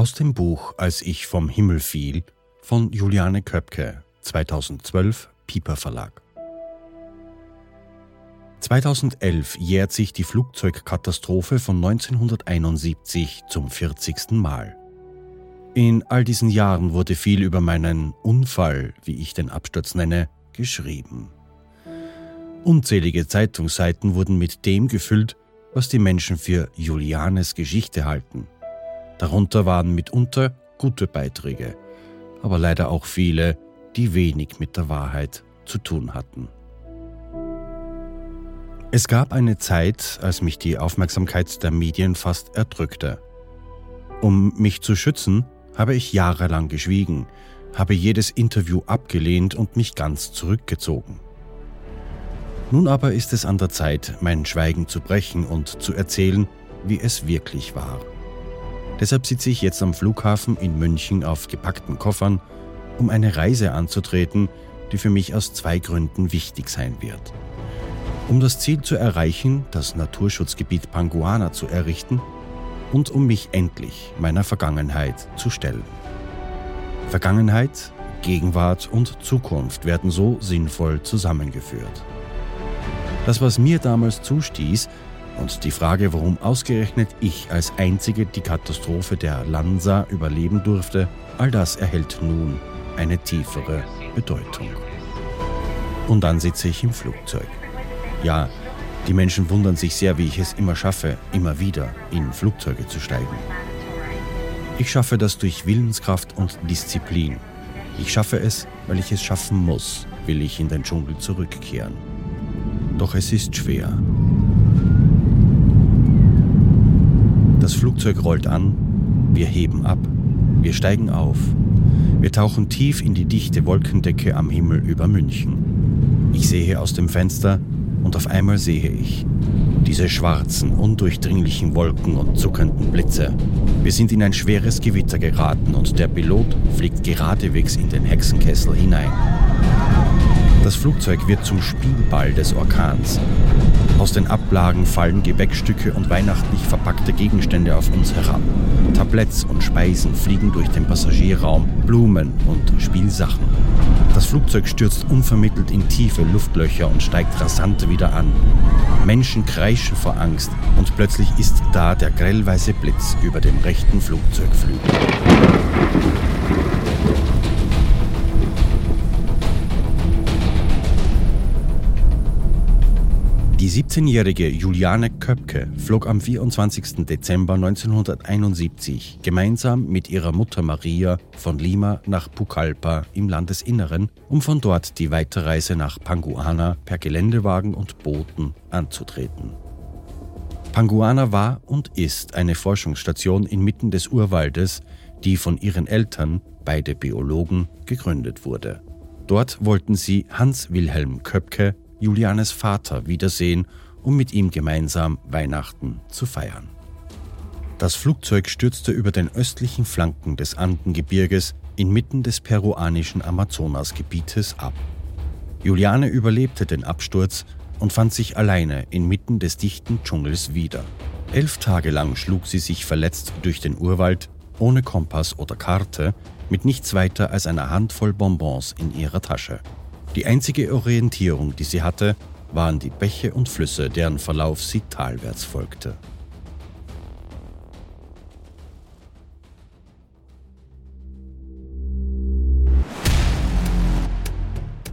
Aus dem Buch Als ich vom Himmel fiel von Juliane Köpke, 2012, Piper Verlag. 2011 jährt sich die Flugzeugkatastrophe von 1971 zum 40. Mal. In all diesen Jahren wurde viel über meinen Unfall, wie ich den Absturz nenne, geschrieben. Unzählige Zeitungsseiten wurden mit dem gefüllt, was die Menschen für Julianes Geschichte halten. Darunter waren mitunter gute Beiträge, aber leider auch viele, die wenig mit der Wahrheit zu tun hatten. Es gab eine Zeit, als mich die Aufmerksamkeit der Medien fast erdrückte. Um mich zu schützen, habe ich jahrelang geschwiegen, habe jedes Interview abgelehnt und mich ganz zurückgezogen. Nun aber ist es an der Zeit, mein Schweigen zu brechen und zu erzählen, wie es wirklich war. Deshalb sitze ich jetzt am Flughafen in München auf gepackten Koffern, um eine Reise anzutreten, die für mich aus zwei Gründen wichtig sein wird. Um das Ziel zu erreichen, das Naturschutzgebiet Panguana zu errichten und um mich endlich meiner Vergangenheit zu stellen. Vergangenheit, Gegenwart und Zukunft werden so sinnvoll zusammengeführt. Das, was mir damals zustieß, und die Frage, warum ausgerechnet ich als Einzige die Katastrophe der Lanza überleben durfte, all das erhält nun eine tiefere Bedeutung. Und dann sitze ich im Flugzeug. Ja, die Menschen wundern sich sehr, wie ich es immer schaffe, immer wieder in Flugzeuge zu steigen. Ich schaffe das durch Willenskraft und Disziplin. Ich schaffe es, weil ich es schaffen muss, will ich in den Dschungel zurückkehren. Doch es ist schwer. Das Flugzeug rollt an, wir heben ab, wir steigen auf, wir tauchen tief in die dichte Wolkendecke am Himmel über München. Ich sehe aus dem Fenster und auf einmal sehe ich diese schwarzen, undurchdringlichen Wolken und zuckenden Blitze. Wir sind in ein schweres Gewitter geraten und der Pilot fliegt geradewegs in den Hexenkessel hinein. Das Flugzeug wird zum Spielball des Orkans. Aus den Ablagen fallen Gebäckstücke und weihnachtlich verpackte Gegenstände auf uns herab. Tabletts und Speisen fliegen durch den Passagierraum, Blumen und Spielsachen. Das Flugzeug stürzt unvermittelt in tiefe Luftlöcher und steigt rasant wieder an. Menschen kreischen vor Angst und plötzlich ist da der grellweiße Blitz über dem rechten Flugzeugflügel. Die 17-jährige Juliane Köpke flog am 24. Dezember 1971 gemeinsam mit ihrer Mutter Maria von Lima nach Pucallpa im Landesinneren, um von dort die Weiterreise nach Panguana per Geländewagen und Booten anzutreten. Panguana war und ist eine Forschungsstation inmitten des Urwaldes, die von ihren Eltern, beide Biologen, gegründet wurde. Dort wollten sie Hans Wilhelm Köpke Julianes Vater wiedersehen, um mit ihm gemeinsam Weihnachten zu feiern. Das Flugzeug stürzte über den östlichen Flanken des Andengebirges inmitten des peruanischen Amazonasgebietes ab. Juliane überlebte den Absturz und fand sich alleine inmitten des dichten Dschungels wieder. Elf Tage lang schlug sie sich verletzt durch den Urwald, ohne Kompass oder Karte, mit nichts weiter als einer Handvoll Bonbons in ihrer Tasche. Die einzige Orientierung, die sie hatte, waren die Bäche und Flüsse, deren Verlauf sie talwärts folgte.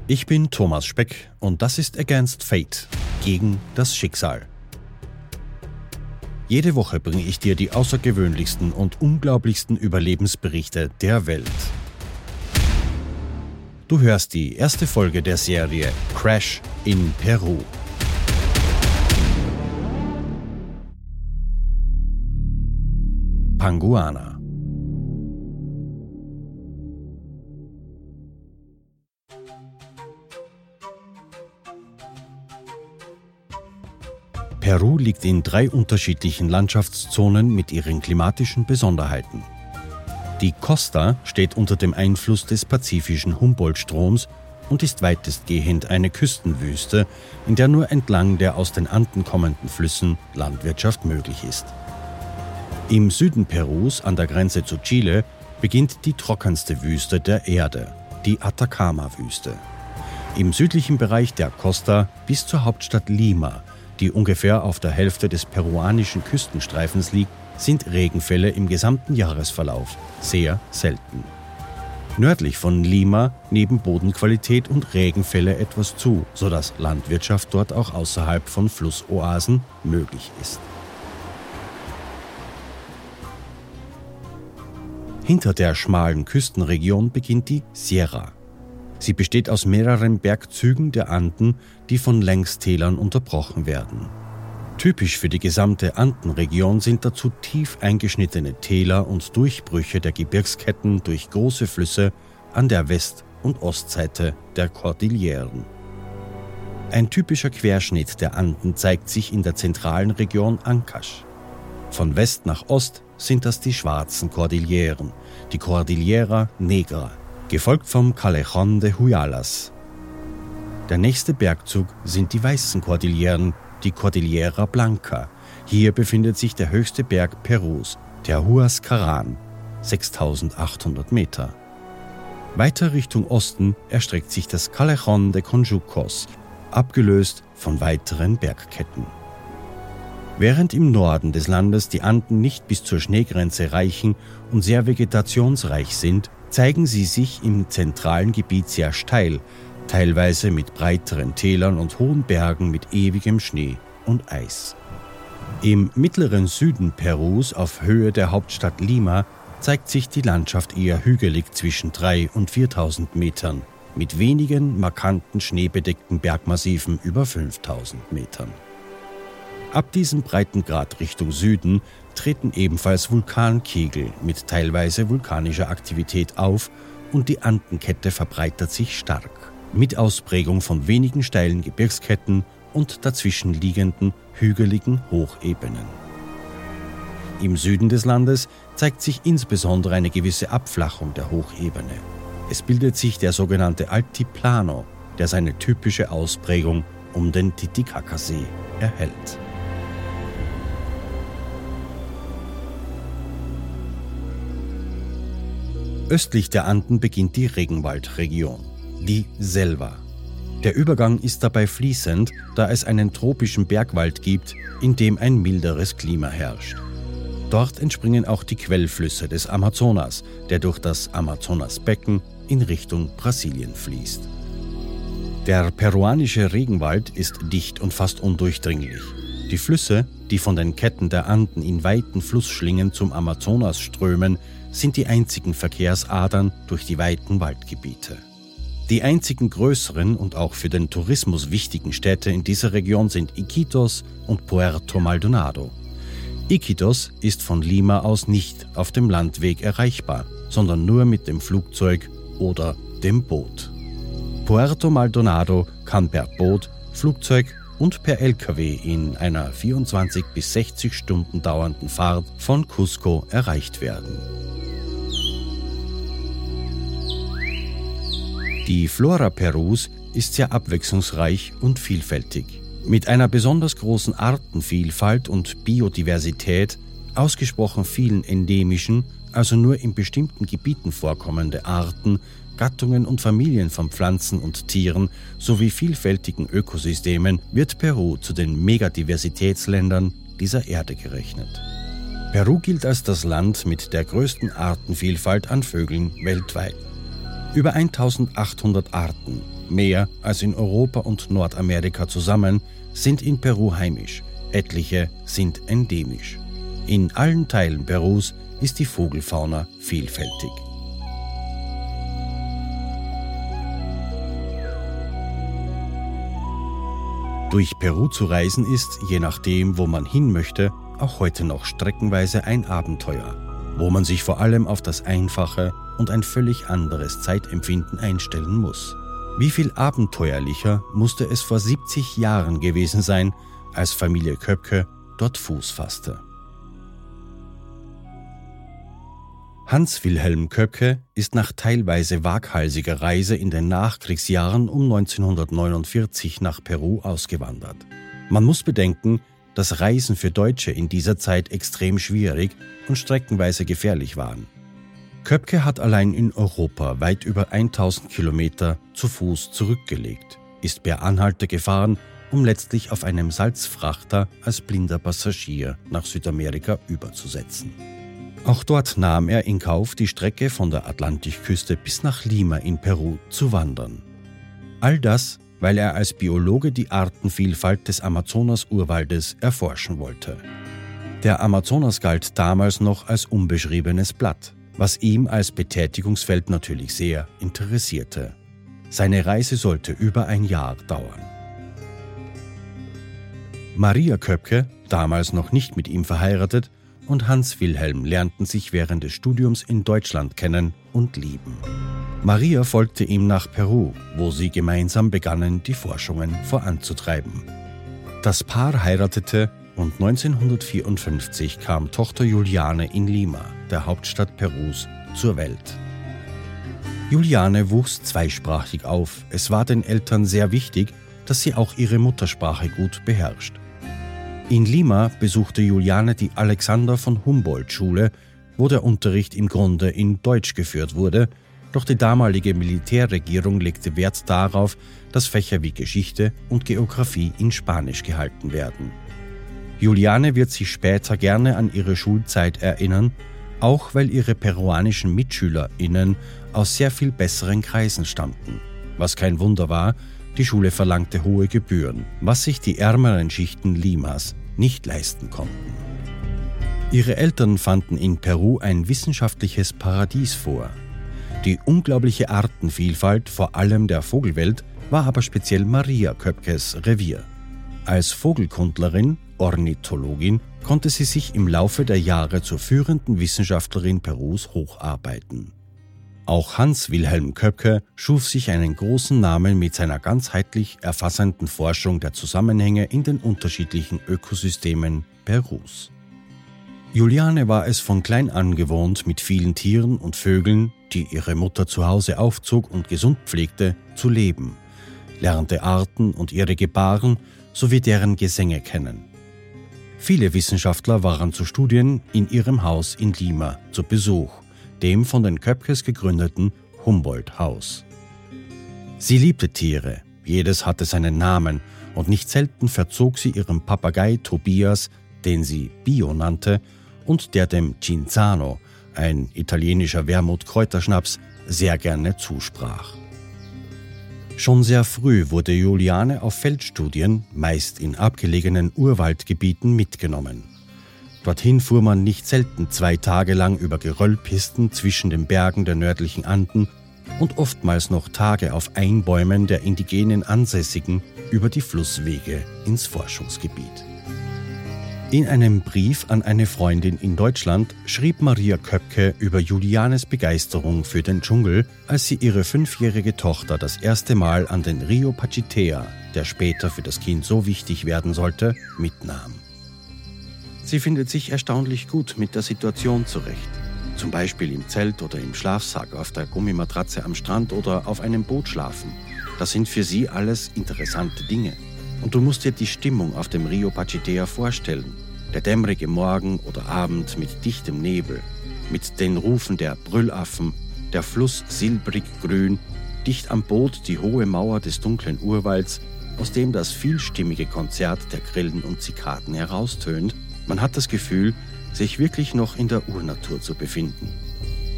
Ich bin Thomas Speck und das ist Against Fate, gegen das Schicksal. Jede Woche bringe ich dir die außergewöhnlichsten und unglaublichsten Überlebensberichte der Welt. Du hörst die erste Folge der Serie Crash in Peru. Panguana. Peru liegt in drei unterschiedlichen Landschaftszonen mit ihren klimatischen Besonderheiten. Die Costa steht unter dem Einfluss des pazifischen Humboldt-Stroms und ist weitestgehend eine Küstenwüste, in der nur entlang der aus den Anden kommenden Flüssen Landwirtschaft möglich ist. Im Süden Perus, an der Grenze zu Chile, beginnt die trockenste Wüste der Erde, die Atacama-Wüste. Im südlichen Bereich der Costa bis zur Hauptstadt Lima, die ungefähr auf der Hälfte des peruanischen Küstenstreifens liegt, sind Regenfälle im gesamten Jahresverlauf sehr selten. Nördlich von Lima nehmen Bodenqualität und Regenfälle etwas zu, sodass Landwirtschaft dort auch außerhalb von Flussoasen möglich ist. Hinter der schmalen Küstenregion beginnt die Sierra. Sie besteht aus mehreren Bergzügen der Anden, die von Längstälern unterbrochen werden. Typisch für die gesamte Andenregion sind dazu tief eingeschnittene Täler und Durchbrüche der Gebirgsketten durch große Flüsse an der West- und Ostseite der Kordilleren. Ein typischer Querschnitt der Anden zeigt sich in der zentralen Region Ancash. Von West nach Ost sind das die schwarzen Kordilleren, die Cordillera Negra, gefolgt vom Callejon de Huyalas. Der nächste Bergzug sind die weißen Kordilleren, die Cordillera Blanca. Hier befindet sich der höchste Berg Perus, der Huascaran, 6800 Meter. Weiter Richtung Osten erstreckt sich das Callejon de Conjucos, abgelöst von weiteren Bergketten. Während im Norden des Landes die Anden nicht bis zur Schneegrenze reichen und sehr vegetationsreich sind, zeigen sie sich im zentralen Gebiet sehr steil, teilweise mit breiteren Tälern und hohen Bergen mit ewigem Schnee und Eis. Im mittleren Süden Perus auf Höhe der Hauptstadt Lima zeigt sich die Landschaft eher hügelig zwischen 3 und 4000 Metern, mit wenigen markanten schneebedeckten Bergmassiven über 5000 Metern. Ab diesem Breitengrad Richtung Süden treten ebenfalls Vulkankegel mit teilweise vulkanischer Aktivität auf und die Andenkette verbreitert sich stark mit Ausprägung von wenigen steilen Gebirgsketten und dazwischen liegenden hügeligen Hochebenen. Im Süden des Landes zeigt sich insbesondere eine gewisse Abflachung der Hochebene. Es bildet sich der sogenannte Altiplano, der seine typische Ausprägung um den Titicacasee erhält. Östlich der Anden beginnt die Regenwaldregion die Selva. Der Übergang ist dabei fließend, da es einen tropischen Bergwald gibt, in dem ein milderes Klima herrscht. Dort entspringen auch die Quellflüsse des Amazonas, der durch das Amazonasbecken in Richtung Brasilien fließt. Der peruanische Regenwald ist dicht und fast undurchdringlich. Die Flüsse, die von den Ketten der Anden in weiten Flussschlingen zum Amazonas strömen, sind die einzigen Verkehrsadern durch die weiten Waldgebiete. Die einzigen größeren und auch für den Tourismus wichtigen Städte in dieser Region sind Iquitos und Puerto Maldonado. Iquitos ist von Lima aus nicht auf dem Landweg erreichbar, sondern nur mit dem Flugzeug oder dem Boot. Puerto Maldonado kann per Boot, Flugzeug und per Lkw in einer 24 bis 60 Stunden dauernden Fahrt von Cusco erreicht werden. Die Flora Perus ist sehr abwechslungsreich und vielfältig. Mit einer besonders großen Artenvielfalt und Biodiversität, ausgesprochen vielen endemischen, also nur in bestimmten Gebieten vorkommende Arten, Gattungen und Familien von Pflanzen und Tieren sowie vielfältigen Ökosystemen wird Peru zu den Megadiversitätsländern dieser Erde gerechnet. Peru gilt als das Land mit der größten Artenvielfalt an Vögeln weltweit. Über 1800 Arten, mehr als in Europa und Nordamerika zusammen, sind in Peru heimisch. Etliche sind endemisch. In allen Teilen Perus ist die Vogelfauna vielfältig. Durch Peru zu reisen ist, je nachdem, wo man hin möchte, auch heute noch streckenweise ein Abenteuer, wo man sich vor allem auf das Einfache und ein völlig anderes Zeitempfinden einstellen muss. Wie viel abenteuerlicher musste es vor 70 Jahren gewesen sein, als Familie Köpke dort Fuß fasste. Hans Wilhelm Köpke ist nach teilweise waghalsiger Reise in den Nachkriegsjahren um 1949 nach Peru ausgewandert. Man muss bedenken, dass Reisen für Deutsche in dieser Zeit extrem schwierig und streckenweise gefährlich waren. Köpke hat allein in Europa weit über 1000 Kilometer zu Fuß zurückgelegt, ist per Anhalter gefahren, um letztlich auf einem Salzfrachter als blinder Passagier nach Südamerika überzusetzen. Auch dort nahm er in Kauf, die Strecke von der Atlantikküste bis nach Lima in Peru zu wandern. All das, weil er als Biologe die Artenvielfalt des Amazonas-Urwaldes erforschen wollte. Der Amazonas galt damals noch als unbeschriebenes Blatt, was ihm als Betätigungsfeld natürlich sehr interessierte. Seine Reise sollte über ein Jahr dauern. Maria Köpke, damals noch nicht mit ihm verheiratet, und Hans Wilhelm lernten sich während des Studiums in Deutschland kennen und lieben. Maria folgte ihm nach Peru, wo sie gemeinsam begannen, die Forschungen voranzutreiben. Das Paar heiratete und 1954 kam Tochter Juliane in Lima, der Hauptstadt Perus, zur Welt. Juliane wuchs zweisprachig auf. Es war den Eltern sehr wichtig, dass sie auch ihre Muttersprache gut beherrscht. In Lima besuchte Juliane die Alexander von Humboldt Schule, wo der Unterricht im Grunde in Deutsch geführt wurde, doch die damalige Militärregierung legte Wert darauf, dass Fächer wie Geschichte und Geographie in Spanisch gehalten werden. Juliane wird sich später gerne an ihre Schulzeit erinnern, auch weil ihre peruanischen MitschülerInnen aus sehr viel besseren Kreisen stammten. Was kein Wunder war, die Schule verlangte hohe Gebühren, was sich die ärmeren Schichten Limas nicht leisten konnten. Ihre Eltern fanden in Peru ein wissenschaftliches Paradies vor. Die unglaubliche Artenvielfalt, vor allem der Vogelwelt, war aber speziell Maria Köpkes Revier. Als Vogelkundlerin, Ornithologin, konnte sie sich im Laufe der Jahre zur führenden Wissenschaftlerin Perus hocharbeiten. Auch Hans Wilhelm Köpke schuf sich einen großen Namen mit seiner ganzheitlich erfassenden Forschung der Zusammenhänge in den unterschiedlichen Ökosystemen Perus. Juliane war es von klein an gewohnt, mit vielen Tieren und Vögeln, die ihre Mutter zu Hause aufzog und gesund pflegte, zu leben, lernte Arten und ihre Gebaren sowie deren Gesänge kennen. Viele Wissenschaftler waren zu Studien in ihrem Haus in Lima zu Besuch dem von den Köpkes gegründeten Humboldt-Haus. Sie liebte Tiere, jedes hatte seinen Namen, und nicht selten verzog sie ihrem Papagei Tobias, den sie Bio nannte, und der dem Cinzano, ein italienischer Wermut-Kräuterschnaps, sehr gerne zusprach. Schon sehr früh wurde Juliane auf Feldstudien, meist in abgelegenen Urwaldgebieten, mitgenommen. Dorthin fuhr man nicht selten zwei Tage lang über Geröllpisten zwischen den Bergen der nördlichen Anden und oftmals noch Tage auf Einbäumen der indigenen Ansässigen über die Flusswege ins Forschungsgebiet. In einem Brief an eine Freundin in Deutschland schrieb Maria Köpke über Julianes Begeisterung für den Dschungel, als sie ihre fünfjährige Tochter das erste Mal an den Rio Pachitea, der später für das Kind so wichtig werden sollte, mitnahm. Sie findet sich erstaunlich gut mit der Situation zurecht. Zum Beispiel im Zelt oder im Schlafsack, auf der Gummimatratze am Strand oder auf einem Boot schlafen. Das sind für sie alles interessante Dinge. Und du musst dir die Stimmung auf dem Rio Pachitea vorstellen. Der dämmerige Morgen oder Abend mit dichtem Nebel, mit den Rufen der Brüllaffen, der Fluss silbrig grün, dicht am Boot die hohe Mauer des dunklen Urwalds, aus dem das vielstimmige Konzert der Grillen und Zikaden heraustönt man hat das Gefühl, sich wirklich noch in der Urnatur zu befinden.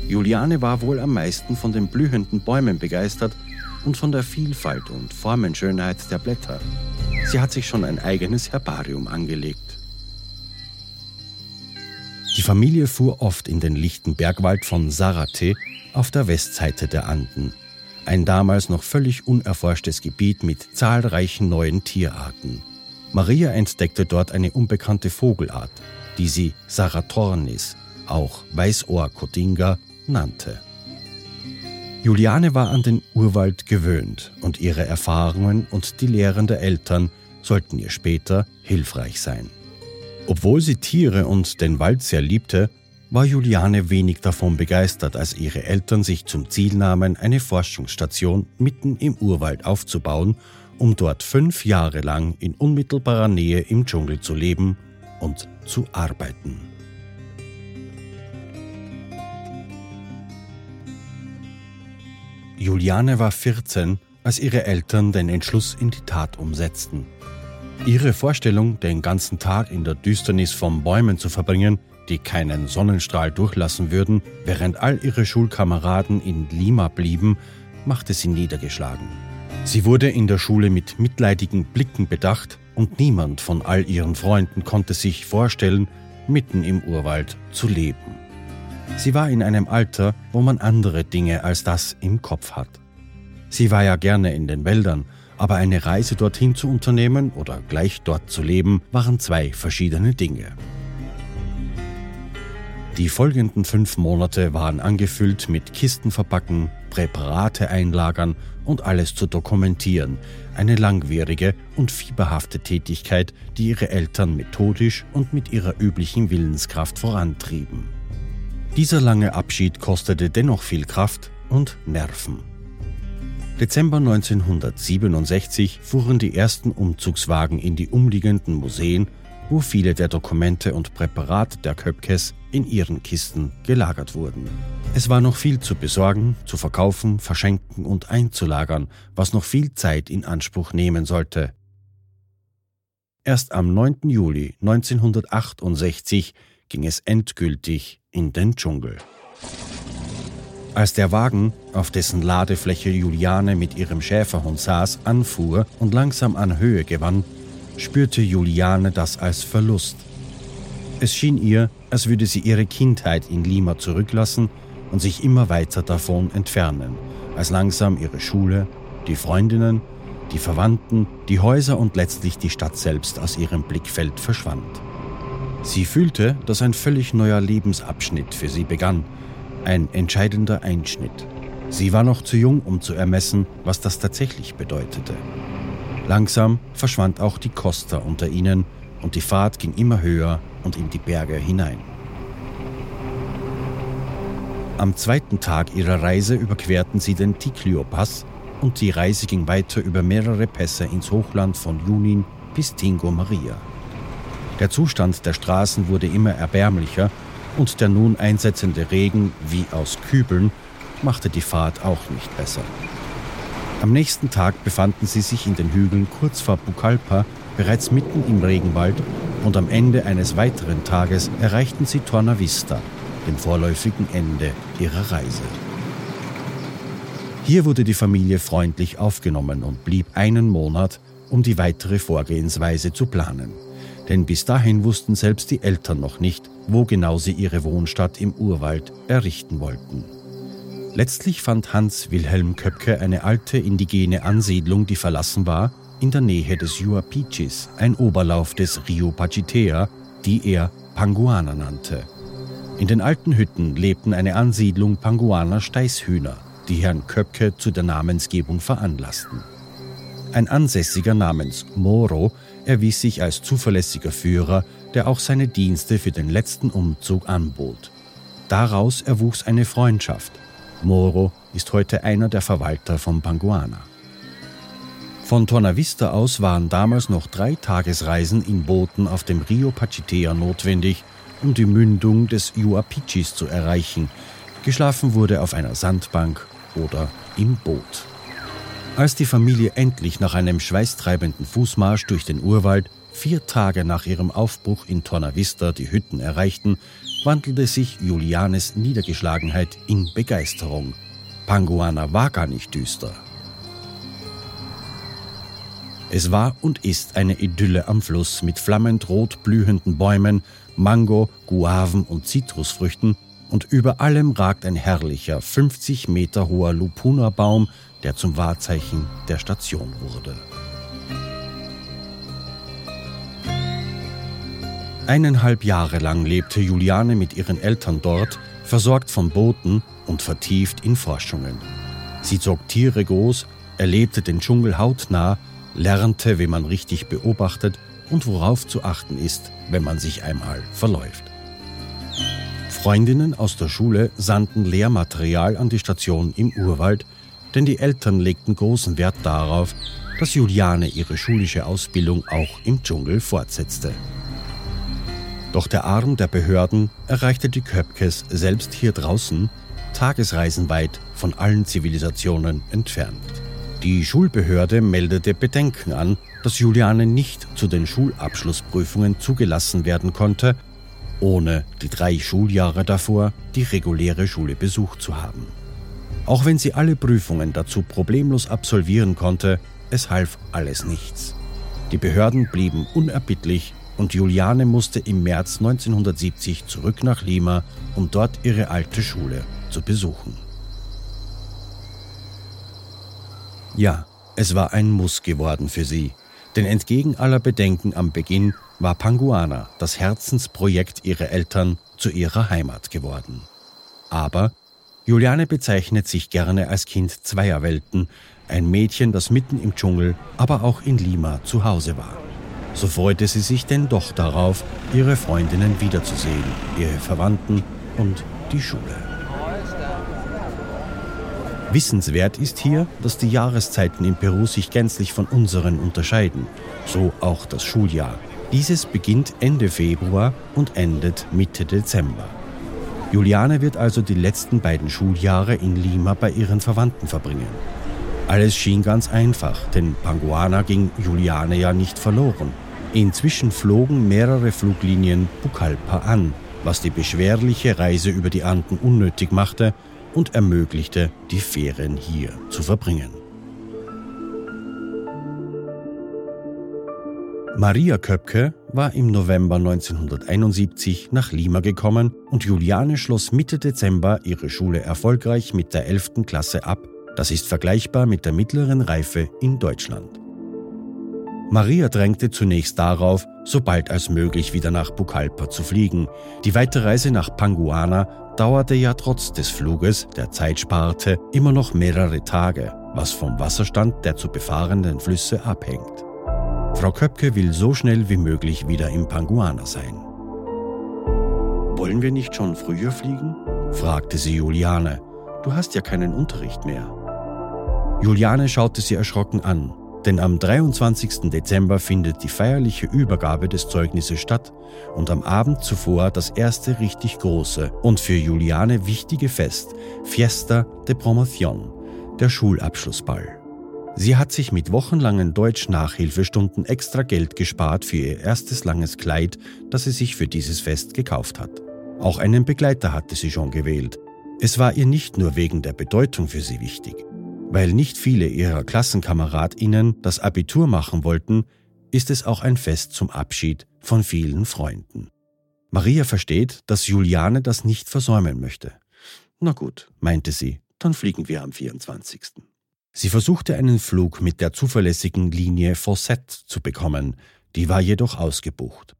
Juliane war wohl am meisten von den blühenden Bäumen begeistert und von der Vielfalt und Formenschönheit der Blätter. Sie hat sich schon ein eigenes Herbarium angelegt. Die Familie fuhr oft in den lichten Bergwald von Sarate auf der Westseite der Anden, ein damals noch völlig unerforschtes Gebiet mit zahlreichen neuen Tierarten. Maria entdeckte dort eine unbekannte Vogelart, die sie Saratornis, auch Weißohr-Kotinga, nannte. Juliane war an den Urwald gewöhnt und ihre Erfahrungen und die Lehren der Eltern sollten ihr später hilfreich sein. Obwohl sie Tiere und den Wald sehr liebte, war Juliane wenig davon begeistert, als ihre Eltern sich zum Ziel nahmen, eine Forschungsstation mitten im Urwald aufzubauen um dort fünf Jahre lang in unmittelbarer Nähe im Dschungel zu leben und zu arbeiten. Juliane war 14, als ihre Eltern den Entschluss in die Tat umsetzten. Ihre Vorstellung, den ganzen Tag in der Düsternis von Bäumen zu verbringen, die keinen Sonnenstrahl durchlassen würden, während all ihre Schulkameraden in Lima blieben, machte sie niedergeschlagen. Sie wurde in der Schule mit mitleidigen Blicken bedacht und niemand von all ihren Freunden konnte sich vorstellen, mitten im Urwald zu leben. Sie war in einem Alter, wo man andere Dinge als das im Kopf hat. Sie war ja gerne in den Wäldern, aber eine Reise dorthin zu unternehmen oder gleich dort zu leben, waren zwei verschiedene Dinge. Die folgenden fünf Monate waren angefüllt mit Kisten verpacken, Präparate einlagern und alles zu dokumentieren. Eine langwierige und fieberhafte Tätigkeit, die ihre Eltern methodisch und mit ihrer üblichen Willenskraft vorantrieben. Dieser lange Abschied kostete dennoch viel Kraft und Nerven. Dezember 1967 fuhren die ersten Umzugswagen in die umliegenden Museen wo viele der Dokumente und Präparate der Köpkes in ihren Kisten gelagert wurden. Es war noch viel zu besorgen, zu verkaufen, verschenken und einzulagern, was noch viel Zeit in Anspruch nehmen sollte. Erst am 9. Juli 1968 ging es endgültig in den Dschungel. Als der Wagen, auf dessen Ladefläche Juliane mit ihrem Schäferhund saß, anfuhr und langsam an Höhe gewann, spürte Juliane das als Verlust. Es schien ihr, als würde sie ihre Kindheit in Lima zurücklassen und sich immer weiter davon entfernen, als langsam ihre Schule, die Freundinnen, die Verwandten, die Häuser und letztlich die Stadt selbst aus ihrem Blickfeld verschwand. Sie fühlte, dass ein völlig neuer Lebensabschnitt für sie begann, ein entscheidender Einschnitt. Sie war noch zu jung, um zu ermessen, was das tatsächlich bedeutete. Langsam verschwand auch die Costa unter ihnen und die Fahrt ging immer höher und in die Berge hinein. Am zweiten Tag ihrer Reise überquerten sie den Ticlio-Pass und die Reise ging weiter über mehrere Pässe ins Hochland von Junin bis Tingo Maria. Der Zustand der Straßen wurde immer erbärmlicher und der nun einsetzende Regen wie aus Kübeln machte die Fahrt auch nicht besser. Am nächsten Tag befanden sie sich in den Hügeln kurz vor Pucallpa, bereits mitten im Regenwald, und am Ende eines weiteren Tages erreichten sie Torna Vista, dem vorläufigen Ende ihrer Reise. Hier wurde die Familie freundlich aufgenommen und blieb einen Monat, um die weitere Vorgehensweise zu planen. Denn bis dahin wussten selbst die Eltern noch nicht, wo genau sie ihre Wohnstadt im Urwald errichten wollten. Letztlich fand Hans Wilhelm Köpke eine alte indigene Ansiedlung, die verlassen war, in der Nähe des Yuapichis, ein Oberlauf des Rio Pachitea, die er Panguana nannte. In den alten Hütten lebten eine Ansiedlung Panguaner Steißhühner, die Herrn Köpke zu der Namensgebung veranlassten. Ein Ansässiger namens Moro erwies sich als zuverlässiger Führer, der auch seine Dienste für den letzten Umzug anbot. Daraus erwuchs eine Freundschaft, Moro ist heute einer der Verwalter von Panguana. Von Tornavista aus waren damals noch drei Tagesreisen in Booten auf dem Rio Pachitea notwendig, um die Mündung des Yuapichis zu erreichen. Geschlafen wurde auf einer Sandbank oder im Boot. Als die Familie endlich nach einem schweißtreibenden Fußmarsch durch den Urwald vier Tage nach ihrem Aufbruch in Tornavista die Hütten erreichten, wandelte sich Julianes Niedergeschlagenheit in Begeisterung. Panguana war gar nicht düster. Es war und ist eine Idylle am Fluss mit flammend rot blühenden Bäumen, Mango, Guaven und Zitrusfrüchten und über allem ragt ein herrlicher 50 Meter hoher Lupuna-Baum, der zum Wahrzeichen der Station wurde. Eineinhalb Jahre lang lebte Juliane mit ihren Eltern dort, versorgt von Booten und vertieft in Forschungen. Sie zog Tiere groß, erlebte den Dschungel hautnah, lernte, wie man richtig beobachtet und worauf zu achten ist, wenn man sich einmal verläuft. Freundinnen aus der Schule sandten Lehrmaterial an die Station im Urwald, denn die Eltern legten großen Wert darauf, dass Juliane ihre schulische Ausbildung auch im Dschungel fortsetzte. Doch der Arm der Behörden erreichte die Köpkes selbst hier draußen, Tagesreisen weit von allen Zivilisationen entfernt. Die Schulbehörde meldete Bedenken an, dass Juliane nicht zu den Schulabschlussprüfungen zugelassen werden konnte, ohne die drei Schuljahre davor die reguläre Schule besucht zu haben. Auch wenn sie alle Prüfungen dazu problemlos absolvieren konnte, es half alles nichts. Die Behörden blieben unerbittlich und Juliane musste im März 1970 zurück nach Lima, um dort ihre alte Schule zu besuchen. Ja, es war ein Muss geworden für sie, denn entgegen aller Bedenken am Beginn war Panguana, das Herzensprojekt ihrer Eltern, zu ihrer Heimat geworden. Aber Juliane bezeichnet sich gerne als Kind zweier Welten, ein Mädchen, das mitten im Dschungel, aber auch in Lima zu Hause war. So freute sie sich denn doch darauf, ihre Freundinnen wiederzusehen, ihre Verwandten und die Schule. Wissenswert ist hier, dass die Jahreszeiten in Peru sich gänzlich von unseren unterscheiden, so auch das Schuljahr. Dieses beginnt Ende Februar und endet Mitte Dezember. Juliane wird also die letzten beiden Schuljahre in Lima bei ihren Verwandten verbringen. Alles schien ganz einfach, denn Panguana ging Juliane ja nicht verloren. Inzwischen flogen mehrere Fluglinien Pucallpa an, was die beschwerliche Reise über die Anden unnötig machte und ermöglichte, die Ferien hier zu verbringen. Maria Köpke war im November 1971 nach Lima gekommen und Juliane schloss Mitte Dezember ihre Schule erfolgreich mit der 11. Klasse ab das ist vergleichbar mit der mittleren Reife in Deutschland. Maria drängte zunächst darauf, so bald als möglich wieder nach Pucallpa zu fliegen. Die Weiterreise nach Panguana dauerte ja trotz des Fluges, der Zeit sparte, immer noch mehrere Tage, was vom Wasserstand der zu befahrenden Flüsse abhängt. Frau Köpke will so schnell wie möglich wieder in Panguana sein. Wollen wir nicht schon früher fliegen? fragte sie Juliane. Du hast ja keinen Unterricht mehr. Juliane schaute sie erschrocken an, denn am 23. Dezember findet die feierliche Übergabe des Zeugnisses statt und am Abend zuvor das erste richtig große und für Juliane wichtige Fest, Fiesta de Promoción, der Schulabschlussball. Sie hat sich mit wochenlangen Deutsch-Nachhilfestunden extra Geld gespart für ihr erstes langes Kleid, das sie sich für dieses Fest gekauft hat. Auch einen Begleiter hatte sie schon gewählt. Es war ihr nicht nur wegen der Bedeutung für sie wichtig. Weil nicht viele ihrer Klassenkameradinnen das Abitur machen wollten, ist es auch ein Fest zum Abschied von vielen Freunden. Maria versteht, dass Juliane das nicht versäumen möchte. Na gut, meinte sie, dann fliegen wir am 24. Sie versuchte einen Flug mit der zuverlässigen Linie Fawcett zu bekommen, die war jedoch ausgebucht.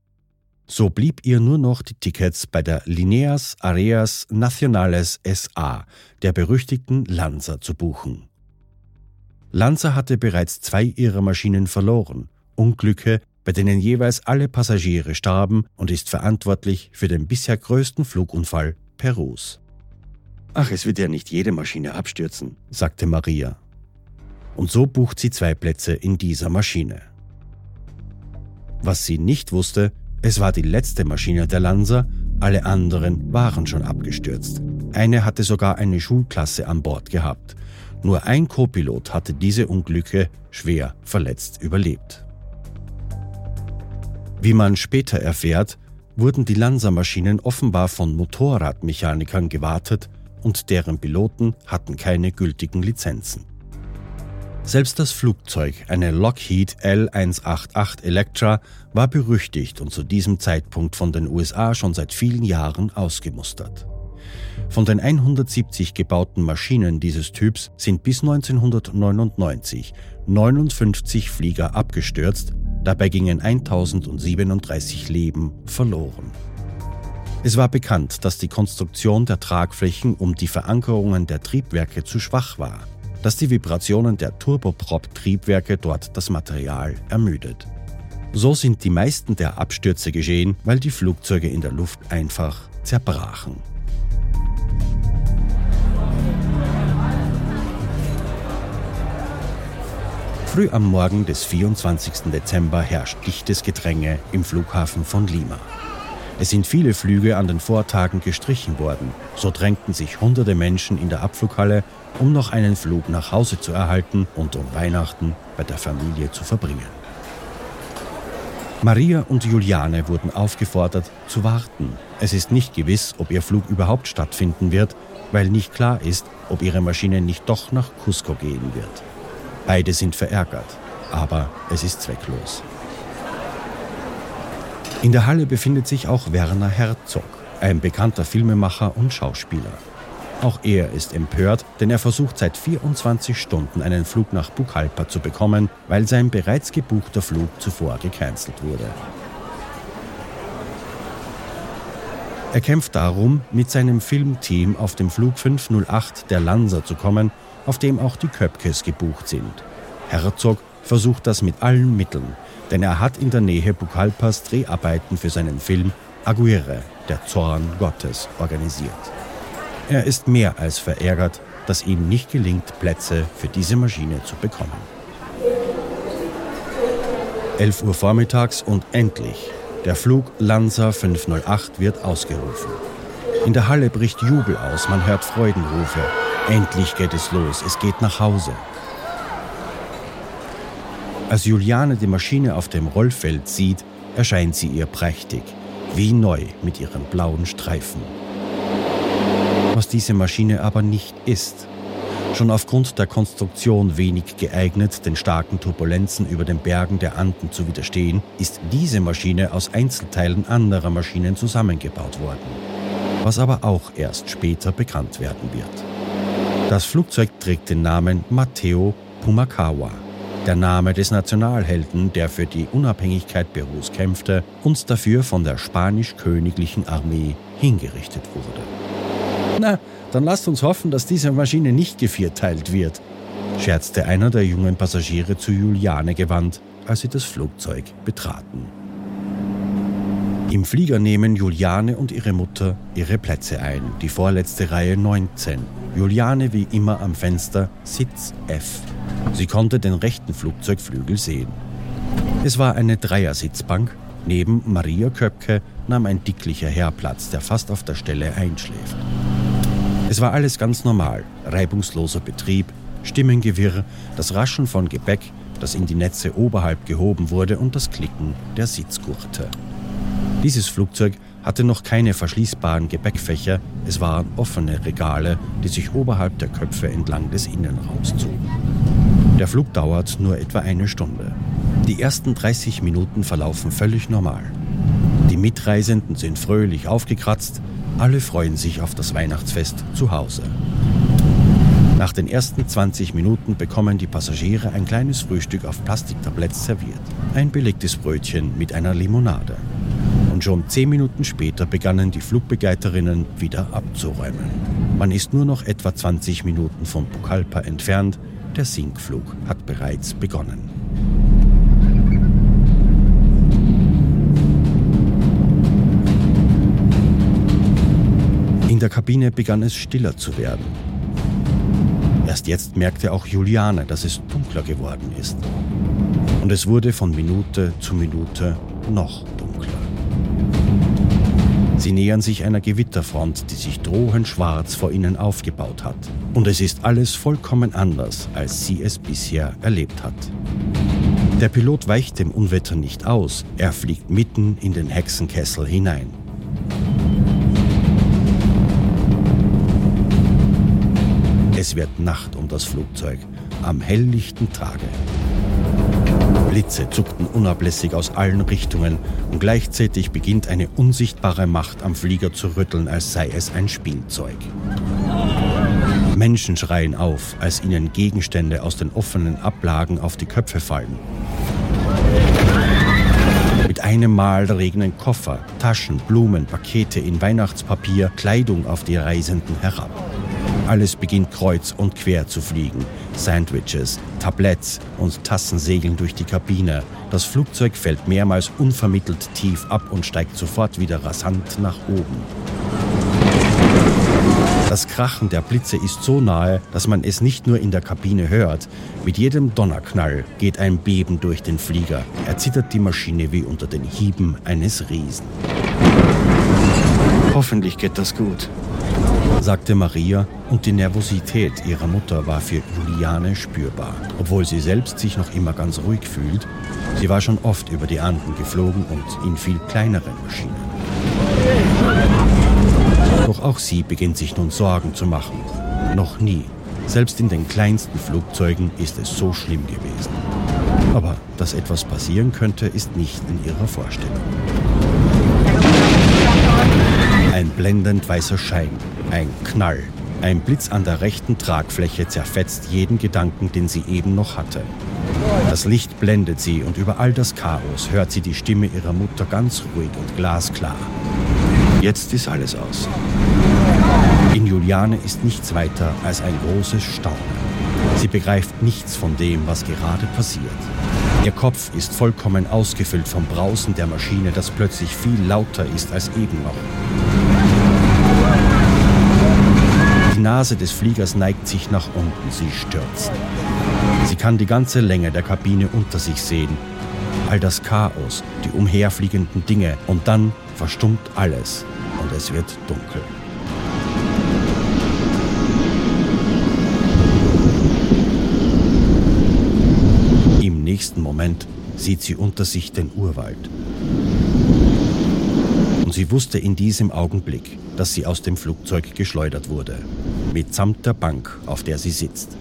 So blieb ihr nur noch die Tickets bei der Lineas Areas Nacionales SA, der berüchtigten Lanza, zu buchen. Lanza hatte bereits zwei ihrer Maschinen verloren, Unglücke, bei denen jeweils alle Passagiere starben und ist verantwortlich für den bisher größten Flugunfall Perus. Ach, es wird ja nicht jede Maschine abstürzen, sagte Maria. Und so bucht sie zwei Plätze in dieser Maschine. Was sie nicht wusste, es war die letzte Maschine der Lanza, alle anderen waren schon abgestürzt. Eine hatte sogar eine Schulklasse an Bord gehabt. Nur ein Co-Pilot hatte diese Unglücke schwer verletzt überlebt. Wie man später erfährt, wurden die Lanza-Maschinen offenbar von Motorradmechanikern gewartet und deren Piloten hatten keine gültigen Lizenzen. Selbst das Flugzeug, eine Lockheed L-188 Electra, war berüchtigt und zu diesem Zeitpunkt von den USA schon seit vielen Jahren ausgemustert. Von den 170 gebauten Maschinen dieses Typs sind bis 1999 59 Flieger abgestürzt, dabei gingen 1037 Leben verloren. Es war bekannt, dass die Konstruktion der Tragflächen um die Verankerungen der Triebwerke zu schwach war, dass die Vibrationen der Turboprop-Triebwerke dort das Material ermüdet. So sind die meisten der Abstürze geschehen, weil die Flugzeuge in der Luft einfach zerbrachen. Früh am Morgen des 24. Dezember herrscht dichtes Gedränge im Flughafen von Lima. Es sind viele Flüge an den Vortagen gestrichen worden. So drängten sich hunderte Menschen in der Abflughalle, um noch einen Flug nach Hause zu erhalten und um Weihnachten bei der Familie zu verbringen. Maria und Juliane wurden aufgefordert zu warten. Es ist nicht gewiss, ob ihr Flug überhaupt stattfinden wird, weil nicht klar ist, ob ihre Maschine nicht doch nach Cusco gehen wird. Beide sind verärgert, aber es ist zwecklos. In der Halle befindet sich auch Werner Herzog, ein bekannter Filmemacher und Schauspieler. Auch er ist empört, denn er versucht seit 24 Stunden einen Flug nach Pucallpa zu bekommen, weil sein bereits gebuchter Flug zuvor gecancelt wurde. Er kämpft darum, mit seinem Filmteam auf dem Flug 508 der Lanza zu kommen, auf dem auch die Köpkes gebucht sind. Herzog versucht das mit allen Mitteln, denn er hat in der Nähe Pucallpas Dreharbeiten für seinen Film Aguirre, der Zorn Gottes, organisiert. Er ist mehr als verärgert, dass ihm nicht gelingt, Plätze für diese Maschine zu bekommen. 11 Uhr vormittags und endlich. Der Flug Lanza 508 wird ausgerufen. In der Halle bricht Jubel aus, man hört Freudenrufe. Endlich geht es los, es geht nach Hause. Als Juliane die Maschine auf dem Rollfeld sieht, erscheint sie ihr prächtig, wie neu mit ihren blauen Streifen. Was diese Maschine aber nicht ist, schon aufgrund der Konstruktion wenig geeignet, den starken Turbulenzen über den Bergen der Anden zu widerstehen, ist diese Maschine aus Einzelteilen anderer Maschinen zusammengebaut worden, was aber auch erst später bekannt werden wird. Das Flugzeug trägt den Namen Matteo Pumakawa der Name des Nationalhelden, der für die Unabhängigkeit Perus kämpfte und dafür von der spanisch-königlichen Armee hingerichtet wurde. Na, dann lasst uns hoffen, dass diese Maschine nicht gevierteilt wird, scherzte einer der jungen Passagiere zu Juliane gewandt, als sie das Flugzeug betraten. Im Flieger nehmen Juliane und ihre Mutter ihre Plätze ein, die vorletzte Reihe 19. Juliane wie immer am Fenster, Sitz F. Sie konnte den rechten Flugzeugflügel sehen. Es war eine Dreiersitzbank. Neben Maria Köpke nahm ein dicklicher Herr Platz, der fast auf der Stelle einschläft. Es war alles ganz normal. Reibungsloser Betrieb, Stimmengewirr, das Raschen von Gepäck, das in die Netze oberhalb gehoben wurde und das Klicken der Sitzgurte. Dieses Flugzeug hatte noch keine verschließbaren Gepäckfächer, es waren offene Regale, die sich oberhalb der Köpfe entlang des Innenraums zogen. Der Flug dauert nur etwa eine Stunde. Die ersten 30 Minuten verlaufen völlig normal. Die Mitreisenden sind fröhlich aufgekratzt, alle freuen sich auf das Weihnachtsfest zu Hause. Nach den ersten 20 Minuten bekommen die Passagiere ein kleines Frühstück auf Plastiktabletts serviert. Ein belegtes Brötchen mit einer Limonade und schon zehn Minuten später begannen die Flugbegleiterinnen wieder abzuräumen. Man ist nur noch etwa 20 Minuten von Pucallpa entfernt. Der Sinkflug hat bereits begonnen. In der Kabine begann es stiller zu werden. Erst jetzt merkte auch Juliane, dass es dunkler geworden ist. Und es wurde von Minute zu Minute noch Sie nähern sich einer Gewitterfront, die sich drohend schwarz vor ihnen aufgebaut hat. Und es ist alles vollkommen anders, als sie es bisher erlebt hat. Der Pilot weicht dem Unwetter nicht aus, er fliegt mitten in den Hexenkessel hinein. Es wird Nacht um das Flugzeug, am helllichten Tage. Blitze zuckten unablässig aus allen Richtungen und gleichzeitig beginnt eine unsichtbare Macht am Flieger zu rütteln, als sei es ein Spielzeug. Menschen schreien auf, als ihnen Gegenstände aus den offenen Ablagen auf die Köpfe fallen. Mit einem Mal regnen Koffer, Taschen, Blumen, Pakete in Weihnachtspapier, Kleidung auf die Reisenden herab. Alles beginnt kreuz und quer zu fliegen. Sandwiches, Tabletts und Tassen segeln durch die Kabine. Das Flugzeug fällt mehrmals unvermittelt tief ab und steigt sofort wieder rasant nach oben. Das Krachen der Blitze ist so nahe, dass man es nicht nur in der Kabine hört. Mit jedem Donnerknall geht ein Beben durch den Flieger. Er zittert die Maschine wie unter den Hieben eines Riesen. Hoffentlich geht das gut, sagte Maria, und die Nervosität ihrer Mutter war für Juliane spürbar. Obwohl sie selbst sich noch immer ganz ruhig fühlt, sie war schon oft über die Anden geflogen und in viel kleineren Maschinen. Doch auch sie beginnt sich nun Sorgen zu machen. Noch nie, selbst in den kleinsten Flugzeugen, ist es so schlimm gewesen. Aber dass etwas passieren könnte, ist nicht in ihrer Vorstellung. Ein blendend weißer Schein, ein Knall, ein Blitz an der rechten Tragfläche zerfetzt jeden Gedanken, den sie eben noch hatte. Das Licht blendet sie und über all das Chaos hört sie die Stimme ihrer Mutter ganz ruhig und glasklar. Jetzt ist alles aus. In Juliane ist nichts weiter als ein großes Staunen. Sie begreift nichts von dem, was gerade passiert. Ihr Kopf ist vollkommen ausgefüllt vom Brausen der Maschine, das plötzlich viel lauter ist als eben noch. Die Nase des Fliegers neigt sich nach unten, sie stürzt. Sie kann die ganze Länge der Kabine unter sich sehen. All das Chaos, die umherfliegenden Dinge und dann verstummt alles und es wird dunkel. nächsten Moment sieht sie unter sich den Urwald. Und sie wusste in diesem Augenblick, dass sie aus dem Flugzeug geschleudert wurde, mitsamt der Bank, auf der sie sitzt.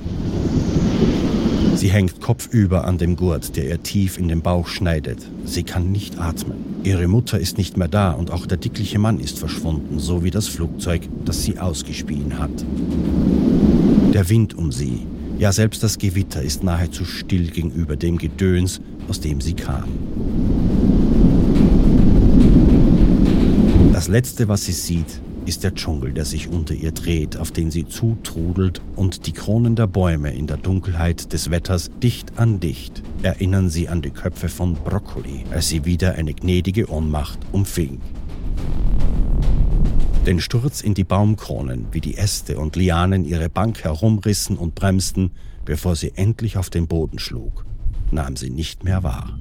Sie hängt kopfüber an dem Gurt, der ihr tief in den Bauch schneidet. Sie kann nicht atmen. Ihre Mutter ist nicht mehr da und auch der dickliche Mann ist verschwunden, so wie das Flugzeug, das sie ausgespien hat. Der Wind um sie, ja, selbst das Gewitter ist nahezu still gegenüber dem Gedöns, aus dem sie kam. Das Letzte, was sie sieht, ist der Dschungel, der sich unter ihr dreht, auf den sie zutrudelt, und die Kronen der Bäume in der Dunkelheit des Wetters dicht an dicht erinnern sie an die Köpfe von Brokkoli, als sie wieder eine gnädige Ohnmacht umfing. Den Sturz in die Baumkronen, wie die Äste und Lianen ihre Bank herumrissen und bremsten, bevor sie endlich auf den Boden schlug, nahm sie nicht mehr wahr.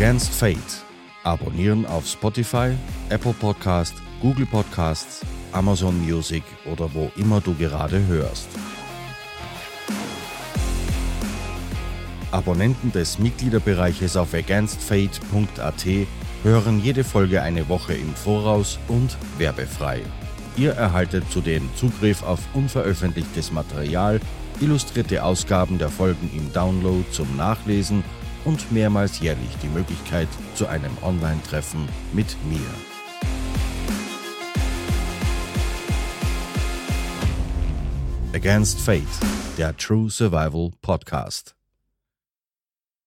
Against Fate. Abonnieren auf Spotify, Apple Podcast, Google Podcasts, Amazon Music oder wo immer du gerade hörst. Abonnenten des Mitgliederbereiches auf againstfate.at hören jede Folge eine Woche im Voraus und werbefrei. Ihr erhaltet zudem Zugriff auf unveröffentlichtes Material, illustrierte Ausgaben der Folgen im Download zum Nachlesen und mehrmals jährlich die Möglichkeit zu einem Online-Treffen mit mir. Against Fate, der True Survival Podcast.